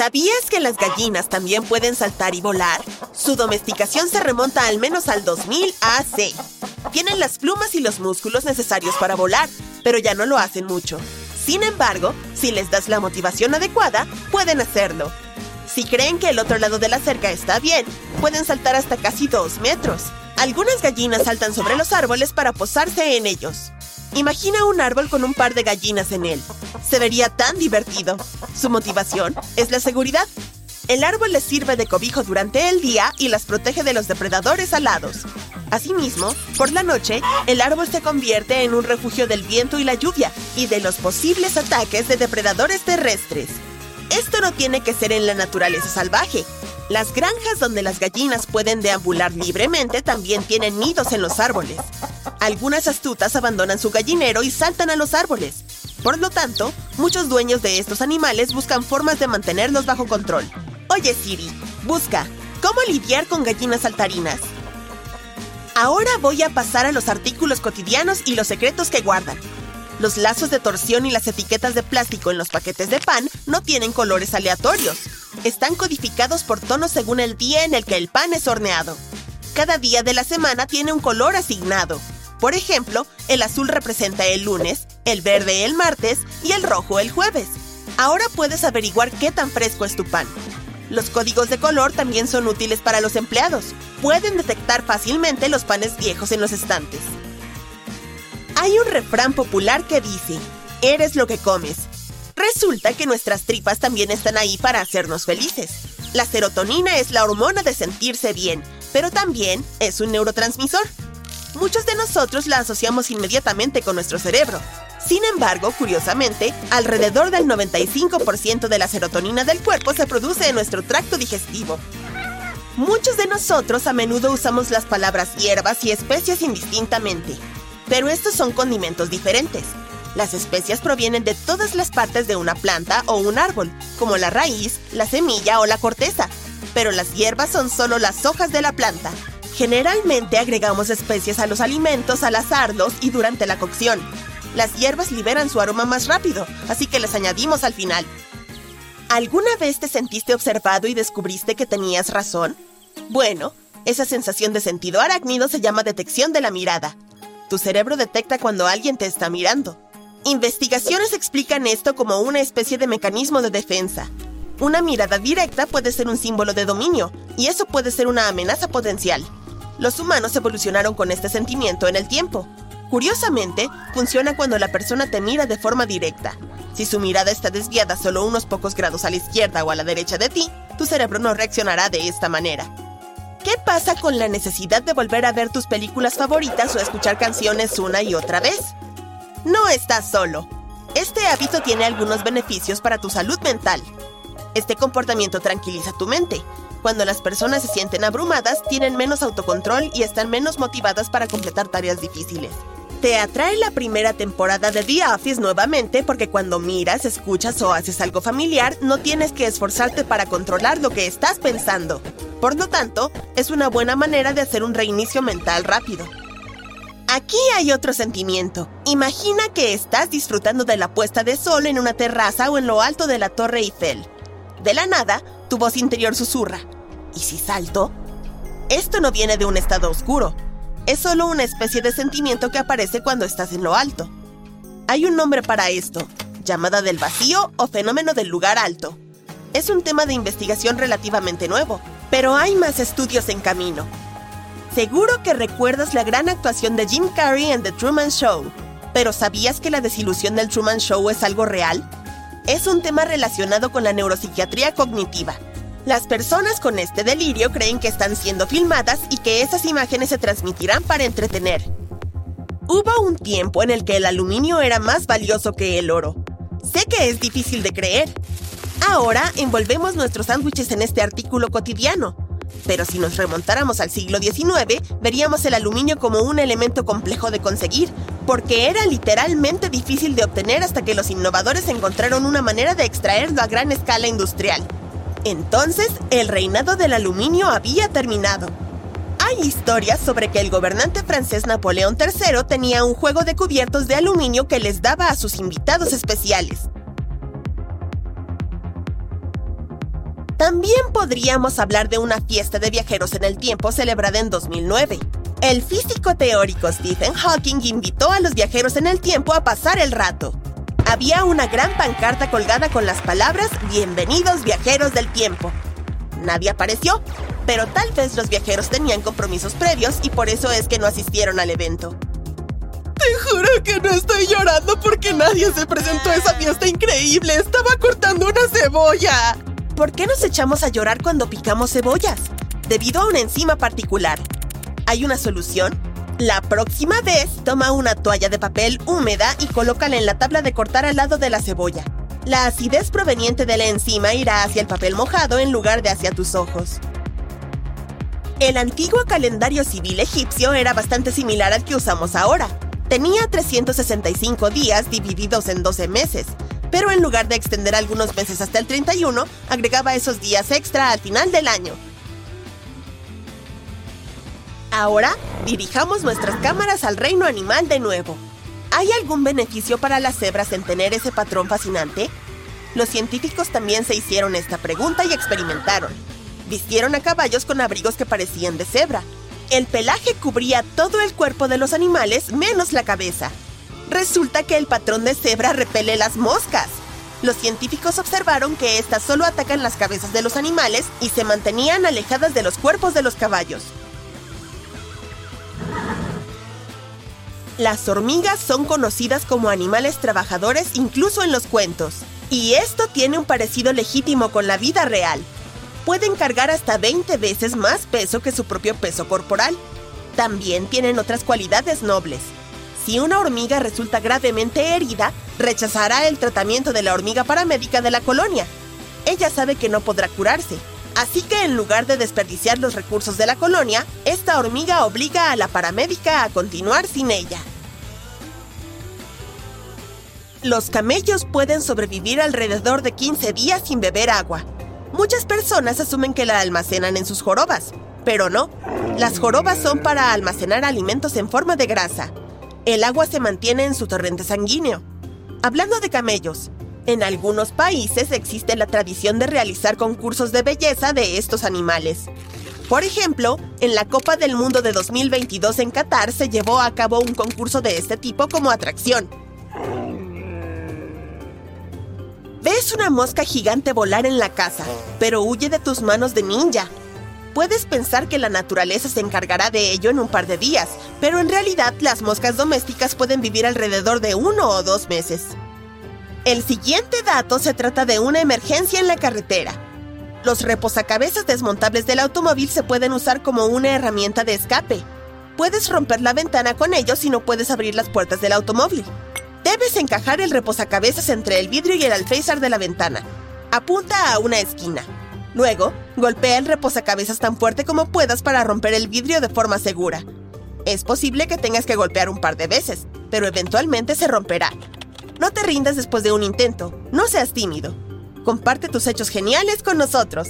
¿Sabías que las gallinas también pueden saltar y volar? Su domesticación se remonta al menos al 2000 AC. Tienen las plumas y los músculos necesarios para volar, pero ya no lo hacen mucho. Sin embargo, si les das la motivación adecuada, pueden hacerlo. Si creen que el otro lado de la cerca está bien, pueden saltar hasta casi 2 metros. Algunas gallinas saltan sobre los árboles para posarse en ellos. Imagina un árbol con un par de gallinas en él. Se vería tan divertido. Su motivación es la seguridad. El árbol les sirve de cobijo durante el día y las protege de los depredadores alados. Asimismo, por la noche, el árbol se convierte en un refugio del viento y la lluvia y de los posibles ataques de depredadores terrestres. Esto no tiene que ser en la naturaleza salvaje. Las granjas donde las gallinas pueden deambular libremente también tienen nidos en los árboles. Algunas astutas abandonan su gallinero y saltan a los árboles. Por lo tanto, muchos dueños de estos animales buscan formas de mantenerlos bajo control. Oye Siri, busca, ¿cómo lidiar con gallinas saltarinas? Ahora voy a pasar a los artículos cotidianos y los secretos que guardan. Los lazos de torsión y las etiquetas de plástico en los paquetes de pan no tienen colores aleatorios están codificados por tonos según el día en el que el pan es horneado. Cada día de la semana tiene un color asignado. Por ejemplo, el azul representa el lunes, el verde el martes y el rojo el jueves. Ahora puedes averiguar qué tan fresco es tu pan. Los códigos de color también son útiles para los empleados. Pueden detectar fácilmente los panes viejos en los estantes. Hay un refrán popular que dice, eres lo que comes. Resulta que nuestras tripas también están ahí para hacernos felices. La serotonina es la hormona de sentirse bien, pero también es un neurotransmisor. Muchos de nosotros la asociamos inmediatamente con nuestro cerebro. Sin embargo, curiosamente, alrededor del 95% de la serotonina del cuerpo se produce en nuestro tracto digestivo. Muchos de nosotros a menudo usamos las palabras hierbas y especias indistintamente, pero estos son condimentos diferentes. Las especias provienen de todas las partes de una planta o un árbol, como la raíz, la semilla o la corteza, pero las hierbas son solo las hojas de la planta. Generalmente agregamos especias a los alimentos al asarlos y durante la cocción. Las hierbas liberan su aroma más rápido, así que las añadimos al final. ¿Alguna vez te sentiste observado y descubriste que tenías razón? Bueno, esa sensación de sentido arácnido se llama detección de la mirada. Tu cerebro detecta cuando alguien te está mirando. Investigaciones explican esto como una especie de mecanismo de defensa. Una mirada directa puede ser un símbolo de dominio, y eso puede ser una amenaza potencial. Los humanos evolucionaron con este sentimiento en el tiempo. Curiosamente, funciona cuando la persona te mira de forma directa. Si su mirada está desviada solo unos pocos grados a la izquierda o a la derecha de ti, tu cerebro no reaccionará de esta manera. ¿Qué pasa con la necesidad de volver a ver tus películas favoritas o escuchar canciones una y otra vez? No estás solo. Este hábito tiene algunos beneficios para tu salud mental. Este comportamiento tranquiliza tu mente. Cuando las personas se sienten abrumadas, tienen menos autocontrol y están menos motivadas para completar tareas difíciles. Te atrae la primera temporada de The Office nuevamente porque cuando miras, escuchas o haces algo familiar, no tienes que esforzarte para controlar lo que estás pensando. Por lo tanto, es una buena manera de hacer un reinicio mental rápido. Aquí hay otro sentimiento. Imagina que estás disfrutando de la puesta de sol en una terraza o en lo alto de la Torre Eiffel. De la nada, tu voz interior susurra. ¿Y si salto? Esto no viene de un estado oscuro. Es solo una especie de sentimiento que aparece cuando estás en lo alto. Hay un nombre para esto, llamada del vacío o fenómeno del lugar alto. Es un tema de investigación relativamente nuevo, pero hay más estudios en camino. Seguro que recuerdas la gran actuación de Jim Carrey en The Truman Show. Pero ¿sabías que la desilusión del Truman Show es algo real? Es un tema relacionado con la neuropsiquiatría cognitiva. Las personas con este delirio creen que están siendo filmadas y que esas imágenes se transmitirán para entretener. Hubo un tiempo en el que el aluminio era más valioso que el oro. Sé que es difícil de creer. Ahora envolvemos nuestros sándwiches en este artículo cotidiano, pero si nos remontáramos al siglo XIX, veríamos el aluminio como un elemento complejo de conseguir, porque era literalmente difícil de obtener hasta que los innovadores encontraron una manera de extraerlo a gran escala industrial. Entonces, el reinado del aluminio había terminado. Hay historias sobre que el gobernante francés Napoleón III tenía un juego de cubiertos de aluminio que les daba a sus invitados especiales. También podríamos hablar de una fiesta de viajeros en el tiempo celebrada en 2009. El físico teórico Stephen Hawking invitó a los viajeros en el tiempo a pasar el rato. Había una gran pancarta colgada con las palabras Bienvenidos viajeros del tiempo. Nadie apareció, pero tal vez los viajeros tenían compromisos previos y por eso es que no asistieron al evento. Te juro que no estoy llorando porque nadie se presentó a esa fiesta increíble. Estaba cortando una cebolla. ¿Por qué nos echamos a llorar cuando picamos cebollas? Debido a una enzima particular. ¿Hay una solución? La próxima vez, toma una toalla de papel húmeda y colócala en la tabla de cortar al lado de la cebolla. La acidez proveniente de la enzima irá hacia el papel mojado en lugar de hacia tus ojos. El antiguo calendario civil egipcio era bastante similar al que usamos ahora. Tenía 365 días divididos en 12 meses, pero en lugar de extender algunos meses hasta el 31, agregaba esos días extra al final del año. Ahora, dirijamos nuestras cámaras al reino animal de nuevo. ¿Hay algún beneficio para las cebras en tener ese patrón fascinante? Los científicos también se hicieron esta pregunta y experimentaron. Vistieron a caballos con abrigos que parecían de cebra, el pelaje cubría todo el cuerpo de los animales menos la cabeza. Resulta que el patrón de cebra repele las moscas. Los científicos observaron que éstas solo atacan las cabezas de los animales y se mantenían alejadas de los cuerpos de los caballos. Las hormigas son conocidas como animales trabajadores incluso en los cuentos. Y esto tiene un parecido legítimo con la vida real pueden cargar hasta 20 veces más peso que su propio peso corporal. También tienen otras cualidades nobles. Si una hormiga resulta gravemente herida, rechazará el tratamiento de la hormiga paramédica de la colonia. Ella sabe que no podrá curarse, así que en lugar de desperdiciar los recursos de la colonia, esta hormiga obliga a la paramédica a continuar sin ella. Los camellos pueden sobrevivir alrededor de 15 días sin beber agua, Muchas personas asumen que la almacenan en sus jorobas, pero no. Las jorobas son para almacenar alimentos en forma de grasa. El agua se mantiene en su torrente sanguíneo. Hablando de camellos, en algunos países existe la tradición de realizar concursos de belleza de estos animales. Por ejemplo, en la Copa del Mundo de 2022 en Qatar se llevó a cabo un concurso de este tipo como atracción. Ves una mosca gigante volar en la casa, pero huye de tus manos de ninja. Puedes pensar que la naturaleza se encargará de ello en un par de días, pero en realidad las moscas domésticas pueden vivir alrededor de uno o dos meses. El siguiente dato se trata de una emergencia en la carretera. Los reposacabezas desmontables del automóvil se pueden usar como una herramienta de escape. Puedes romper la ventana con ellos si no puedes abrir las puertas del automóvil. Debes encajar el reposacabezas entre el vidrio y el alféizar de la ventana. Apunta a una esquina. Luego, golpea el reposacabezas tan fuerte como puedas para romper el vidrio de forma segura. Es posible que tengas que golpear un par de veces, pero eventualmente se romperá. No te rindas después de un intento, no seas tímido. Comparte tus hechos geniales con nosotros.